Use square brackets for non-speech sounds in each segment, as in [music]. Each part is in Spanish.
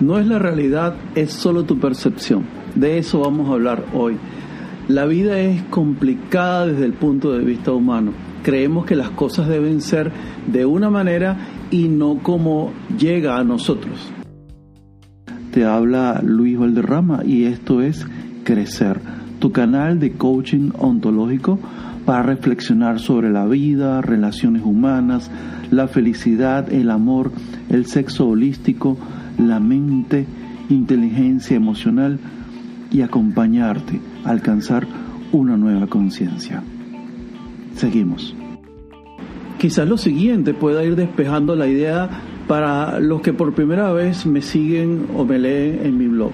No es la realidad, es solo tu percepción. De eso vamos a hablar hoy. La vida es complicada desde el punto de vista humano. Creemos que las cosas deben ser de una manera y no como llega a nosotros. Te habla Luis Valderrama y esto es Crecer, tu canal de coaching ontológico para reflexionar sobre la vida, relaciones humanas, la felicidad, el amor, el sexo holístico, la mente, inteligencia emocional y acompañarte a alcanzar una nueva conciencia. Seguimos. Quizás lo siguiente pueda ir despejando la idea para los que por primera vez me siguen o me leen en mi blog.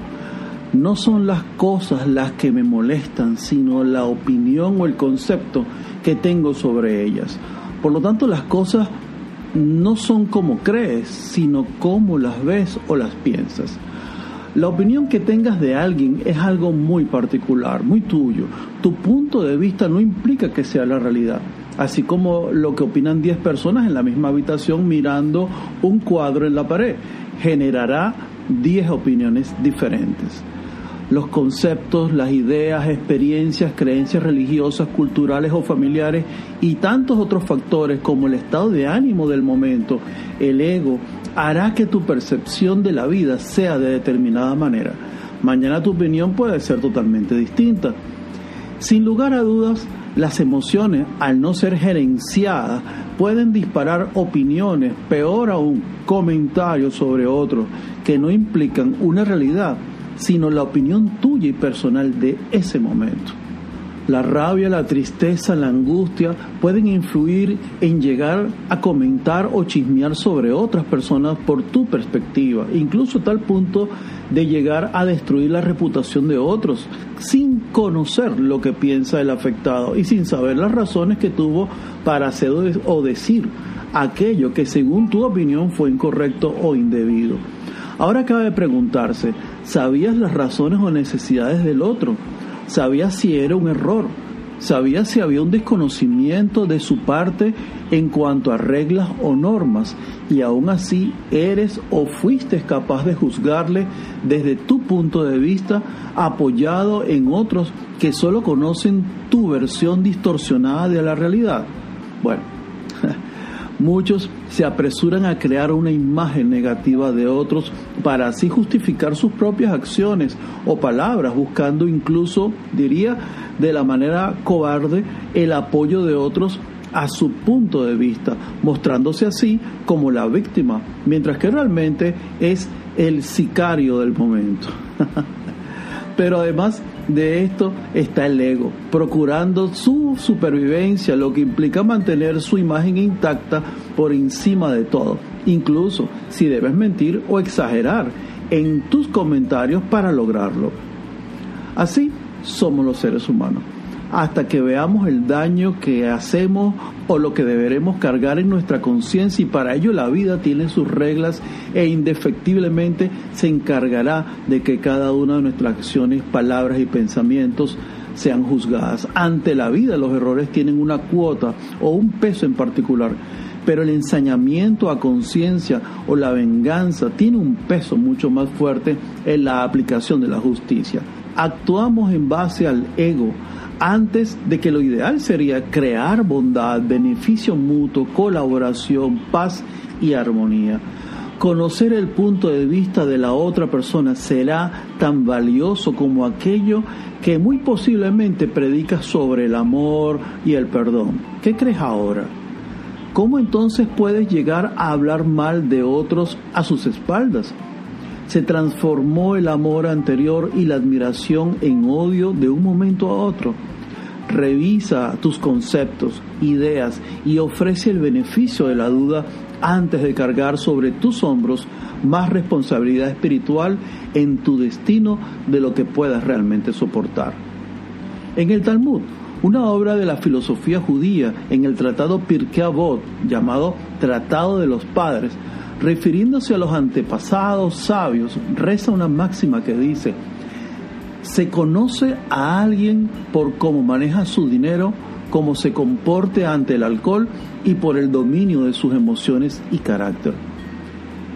No son las cosas las que me molestan, sino la opinión o el concepto que tengo sobre ellas. Por lo tanto, las cosas no son como crees, sino como las ves o las piensas. La opinión que tengas de alguien es algo muy particular, muy tuyo. Tu punto de vista no implica que sea la realidad. Así como lo que opinan 10 personas en la misma habitación mirando un cuadro en la pared, generará 10 opiniones diferentes los conceptos, las ideas, experiencias, creencias religiosas, culturales o familiares y tantos otros factores como el estado de ánimo del momento, el ego, hará que tu percepción de la vida sea de determinada manera. Mañana tu opinión puede ser totalmente distinta. Sin lugar a dudas, las emociones, al no ser gerenciadas, pueden disparar opiniones, peor aún, comentarios sobre otros que no implican una realidad sino la opinión tuya y personal de ese momento. La rabia, la tristeza, la angustia pueden influir en llegar a comentar o chismear sobre otras personas por tu perspectiva, incluso a tal punto de llegar a destruir la reputación de otros sin conocer lo que piensa el afectado y sin saber las razones que tuvo para hacer o decir aquello que según tu opinión fue incorrecto o indebido. Ahora cabe preguntarse, ¿sabías las razones o necesidades del otro? ¿Sabías si era un error? ¿Sabías si había un desconocimiento de su parte en cuanto a reglas o normas? Y aún así eres o fuiste capaz de juzgarle desde tu punto de vista apoyado en otros que solo conocen tu versión distorsionada de la realidad. Bueno, Muchos se apresuran a crear una imagen negativa de otros para así justificar sus propias acciones o palabras, buscando incluso, diría, de la manera cobarde el apoyo de otros a su punto de vista, mostrándose así como la víctima, mientras que realmente es el sicario del momento. [laughs] Pero además de esto está el ego, procurando su supervivencia, lo que implica mantener su imagen intacta por encima de todo, incluso si debes mentir o exagerar en tus comentarios para lograrlo. Así somos los seres humanos hasta que veamos el daño que hacemos o lo que deberemos cargar en nuestra conciencia y para ello la vida tiene sus reglas e indefectiblemente se encargará de que cada una de nuestras acciones, palabras y pensamientos sean juzgadas. Ante la vida los errores tienen una cuota o un peso en particular, pero el ensañamiento a conciencia o la venganza tiene un peso mucho más fuerte en la aplicación de la justicia. Actuamos en base al ego, antes de que lo ideal sería crear bondad, beneficio mutuo, colaboración, paz y armonía. Conocer el punto de vista de la otra persona será tan valioso como aquello que muy posiblemente predica sobre el amor y el perdón. ¿Qué crees ahora? ¿Cómo entonces puedes llegar a hablar mal de otros a sus espaldas? Se transformó el amor anterior y la admiración en odio de un momento a otro. Revisa tus conceptos, ideas y ofrece el beneficio de la duda antes de cargar sobre tus hombros más responsabilidad espiritual en tu destino de lo que puedas realmente soportar. En el Talmud, una obra de la filosofía judía en el tratado Pirkei Avot llamado Tratado de los Padres, refiriéndose a los antepasados sabios, reza una máxima que dice, se conoce a alguien por cómo maneja su dinero, cómo se comporte ante el alcohol y por el dominio de sus emociones y carácter.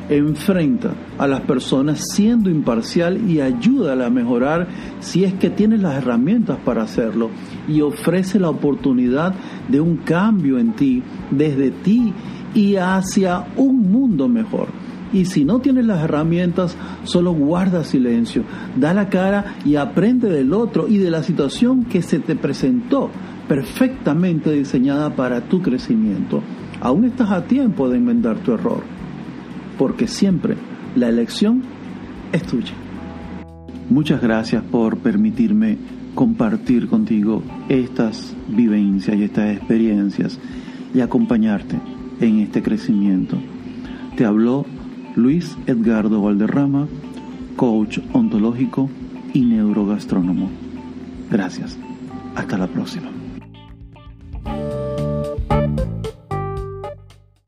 enfrenta a las personas siendo imparcial y ayúdala a mejorar si es que tienes las herramientas para hacerlo y ofrece la oportunidad de un cambio en ti, desde ti y hacia un mundo mejor. Y si no tienes las herramientas, solo guarda silencio, da la cara y aprende del otro y de la situación que se te presentó, perfectamente diseñada para tu crecimiento. Aún estás a tiempo de enmendar tu error, porque siempre la elección es tuya. Muchas gracias por permitirme compartir contigo estas vivencias y estas experiencias y acompañarte en este crecimiento. Te habló Luis Edgardo Valderrama, coach ontológico y neurogastrónomo. Gracias. Hasta la próxima.